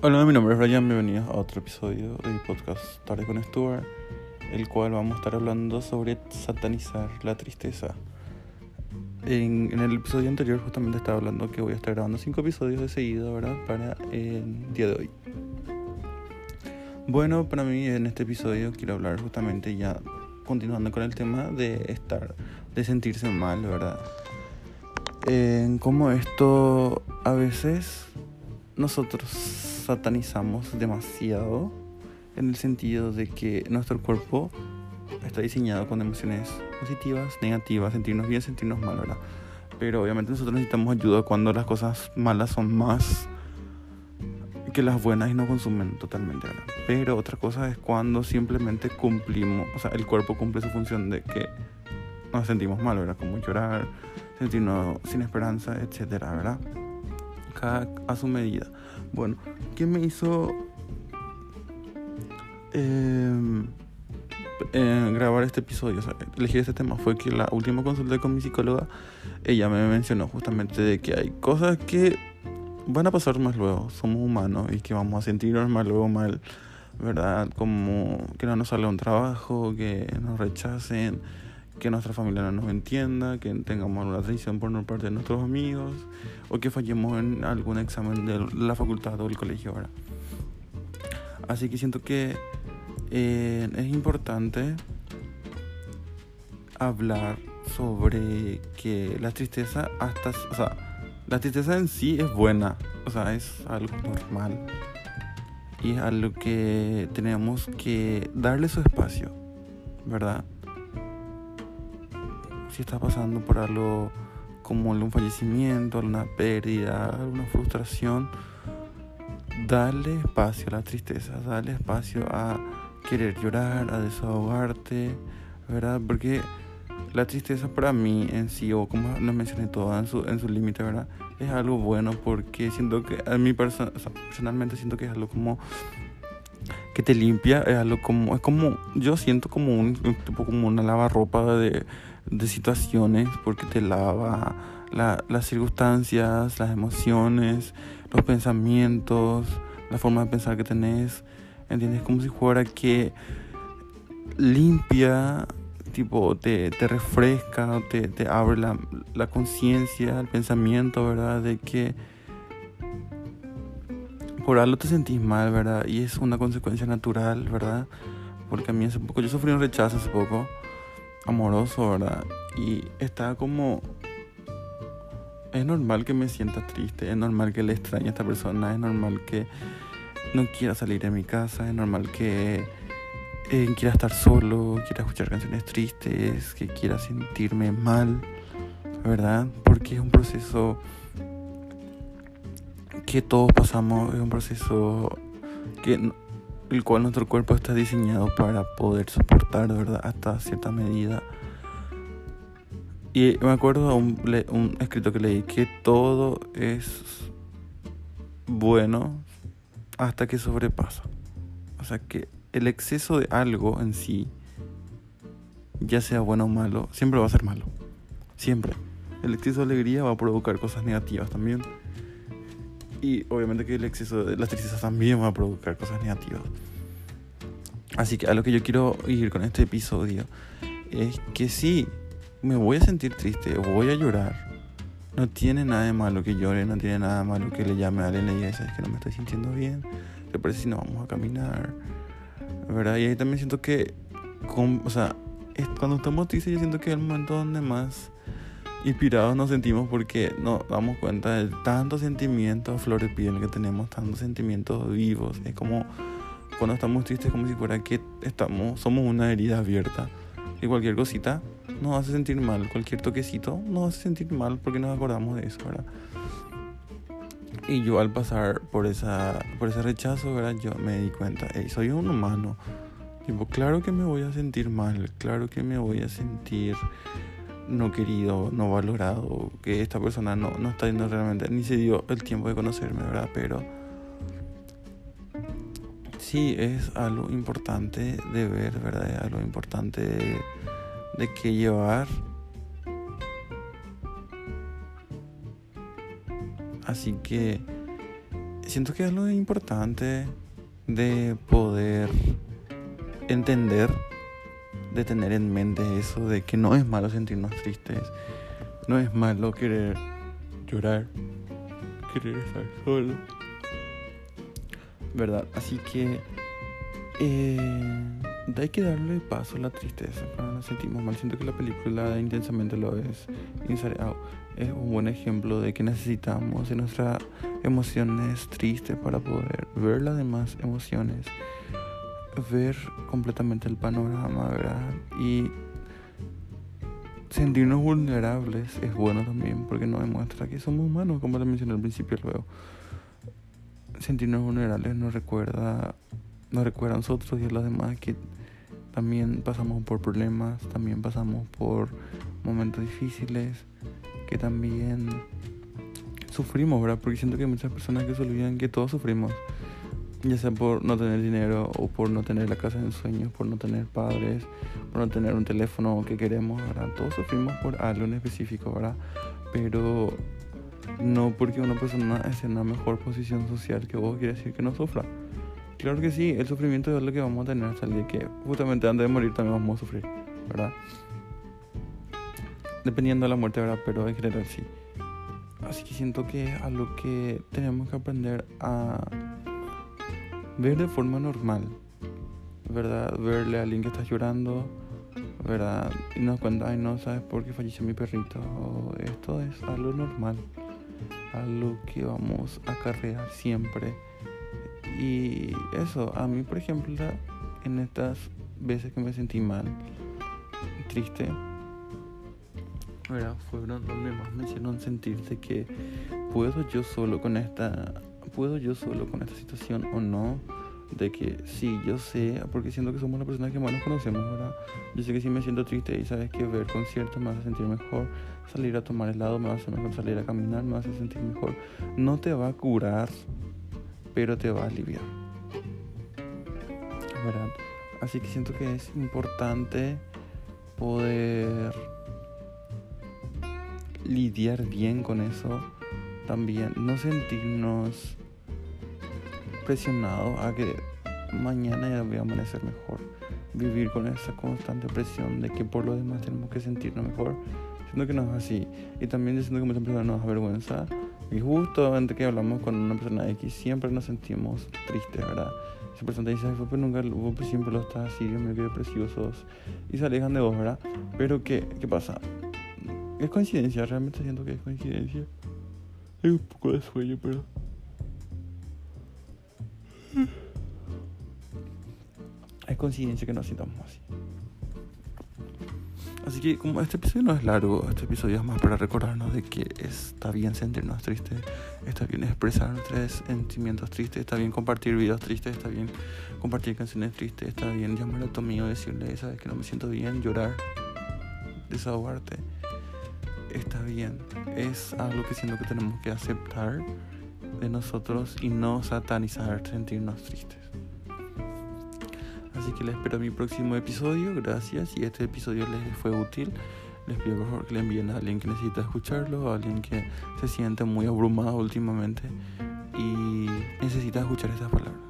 Hola, mi nombre es Brian, bienvenidos a otro episodio del podcast Tarde con Stuart, el cual vamos a estar hablando sobre satanizar la tristeza. En, el episodio anterior justamente estaba hablando que voy a estar grabando cinco episodios de seguido, ¿verdad? Para el día de hoy. Bueno, para mí en este episodio quiero hablar justamente ya continuando con el tema de estar, de sentirse mal, ¿verdad? En cómo esto a veces nosotros satanizamos demasiado en el sentido de que nuestro cuerpo está diseñado con emociones positivas, negativas, sentirnos bien, sentirnos mal, ¿verdad? Pero obviamente nosotros necesitamos ayuda cuando las cosas malas son más que las buenas y no consumen totalmente, ¿verdad? Pero otra cosa es cuando simplemente cumplimos, o sea, el cuerpo cumple su función de que nos sentimos mal, ¿verdad? Como llorar, sentirnos sin esperanza, etcétera, ¿verdad? Cada a su medida. Bueno, ¿qué me hizo em, eh, grabar este episodio? O sea, elegir este tema fue que la última consulta con mi psicóloga, ella me mencionó justamente de que hay cosas que van a pasar más luego, somos humanos y que vamos a sentirnos más luego mal, ¿verdad? Como que no nos salga un trabajo, que nos rechacen que nuestra familia no nos entienda, que tengamos alguna traición por no parte de nuestros amigos o que fallemos en algún examen de la facultad o el colegio. ahora Así que siento que eh, es importante hablar sobre que la tristeza hasta, o sea, la tristeza en sí es buena, o sea, es algo normal y es algo que tenemos que darle su espacio, ¿verdad? Si está pasando por algo como un fallecimiento, una pérdida, una frustración, dale espacio a la tristeza, dale espacio a querer llorar, a desahogarte, ¿verdad? Porque la tristeza para mí en sí, o como lo mencioné todo en su, en su límite, ¿verdad? Es algo bueno porque siento que a mí personalmente siento que es algo como que te limpia, es algo como, es como, yo siento como un, tipo como una lavarropa de de situaciones porque te lava las circunstancias, las emociones, los pensamientos, la forma de pensar que tenés. ¿Entiendes? Como si fuera que limpia, tipo, te, te refresca, te, te abre la, la conciencia, el pensamiento, ¿verdad? De que por algo te sentís mal, ¿verdad? Y es una consecuencia natural, ¿verdad? Porque a mí hace poco, yo sufrí un rechazo hace poco amoroso, ¿verdad? Y está como... Es normal que me sienta triste, es normal que le extrañe a esta persona, es normal que no quiera salir de mi casa, es normal que eh, quiera estar solo, quiera escuchar canciones tristes, que quiera sentirme mal, ¿verdad? Porque es un proceso que todos pasamos, es un proceso que el cual nuestro cuerpo está diseñado para poder soportar, ¿verdad? Hasta cierta medida. Y me acuerdo de un, un escrito que leí que todo es bueno hasta que sobrepasa. O sea que el exceso de algo en sí, ya sea bueno o malo, siempre va a ser malo. Siempre. El exceso de alegría va a provocar cosas negativas también. Y obviamente que el exceso de las tristezas también va a provocar cosas negativas. Así que a lo que yo quiero ir con este episodio es que sí, me voy a sentir triste, voy a llorar. No tiene nada de malo que llore, no tiene nada de malo que le llame a alguien y le diga, sabes que no me estoy sintiendo bien, ¿te parece si no vamos a caminar? ¿Verdad? Y ahí también siento que, o sea, cuando estamos tristes yo siento que es el momento donde más inspirados nos sentimos porque nos damos cuenta de tantos sentimientos flor de piel que tenemos, tantos sentimientos vivos. Es como cuando estamos tristes, como si fuera que estamos, somos una herida abierta. Y cualquier cosita nos hace sentir mal, cualquier toquecito nos hace sentir mal porque nos acordamos de eso, ¿verdad? Y yo al pasar por, esa, por ese rechazo, ¿verdad? Yo me di cuenta, hey, soy un humano. Tipo, claro que me voy a sentir mal, claro que me voy a sentir no querido, no valorado, que esta persona no, no está yendo realmente, ni se dio el tiempo de conocerme, ¿verdad? Pero sí es algo importante de ver, ¿verdad? Es algo importante de, de que llevar. Así que siento que es algo importante de poder entender, de tener en mente eso, de que no es malo sentirnos tristes, no es malo querer llorar, querer estar solo, ¿verdad? Así que eh, hay que darle paso a la tristeza cuando nos sentimos mal. Siento que la película Intensamente lo es. Es un buen ejemplo de que necesitamos de nuestras emociones tristes para poder ver las demás emociones, ver completamente el panorama, ¿verdad? Y sentirnos vulnerables es bueno también porque nos demuestra que somos humanos, como te mencioné al principio luego. Sentirnos vulnerables nos recuerda, nos recuerda a nosotros y a los demás que también pasamos por problemas, también pasamos por momentos difíciles, que también sufrimos, ¿verdad? Porque siento que hay muchas personas que se olvidan que todos sufrimos, ya sea por no tener dinero o por no tener la casa de sueños, por no tener padres, por no tener un teléfono que queremos, ¿verdad? Todos sufrimos por algo en específico, ¿verdad? Pero no porque una persona esté en una mejor posición social que vos quiere decir que no sufra. Claro que sí, el sufrimiento es lo que vamos a tener hasta el día que justamente antes de morir también vamos a sufrir, ¿verdad? Dependiendo de la muerte, ¿verdad? Pero en general sí. Así que siento que es algo que tenemos que aprender a ver de forma normal, ¿verdad? Verle a alguien que está llorando, ¿verdad? Y nos cuenta, ay, no sabes por qué falleció mi perrito. esto es algo normal, algo que vamos a cargar siempre y eso, a mí por ejemplo, en estas veces que me sentí mal, triste, fueron donde más me hicieron sentir de que puedo yo solo con esta, puedo yo solo con esta situación o no, de que sí, yo sé, porque siento que somos las personas que más nos conocemos, ¿verdad? Yo sé que si me siento triste y sabes que ver conciertos me hace sentir mejor, salir a tomar helado me hacer mejor, salir a caminar me hace sentir mejor. No te va a curar pero te va a aliviar. ¿Verdad? Así que siento que es importante poder lidiar bien con eso también. No sentirnos presionados a que mañana ya voy a amanecer mejor. Vivir con esa constante presión de que por lo demás tenemos que sentirnos mejor. Siento que no es así. Y también siento que muchas personas nos da vergüenza y justo antes que hablamos con una persona X, siempre nos sentimos tristes, ¿verdad? Esa persona te dice, fue pues nunca, vos pues siempre lo estás así, Dios mío, qué depresivos Y se alejan de vos, ¿verdad? Pero ¿qué, qué pasa? Es coincidencia, realmente siento que es coincidencia. Hay un poco de sueño, pero... Es coincidencia que nos sintamos así. Así que como este episodio no es largo, este episodio es más para recordarnos de que está bien sentirnos tristes, está bien expresar nuestros sentimientos tristes, está bien compartir videos tristes, está bien compartir canciones tristes, está bien llamar a tu amigo y decirle, sabes que no me siento bien, llorar, desahogarte, está bien. Es algo que siento que tenemos que aceptar de nosotros y no satanizar sentirnos tristes. Así que les espero mi próximo episodio. Gracias. Si este episodio les fue útil, les pido por favor que le envíen a alguien que necesita escucharlo, a alguien que se siente muy abrumado últimamente y necesita escuchar estas palabras.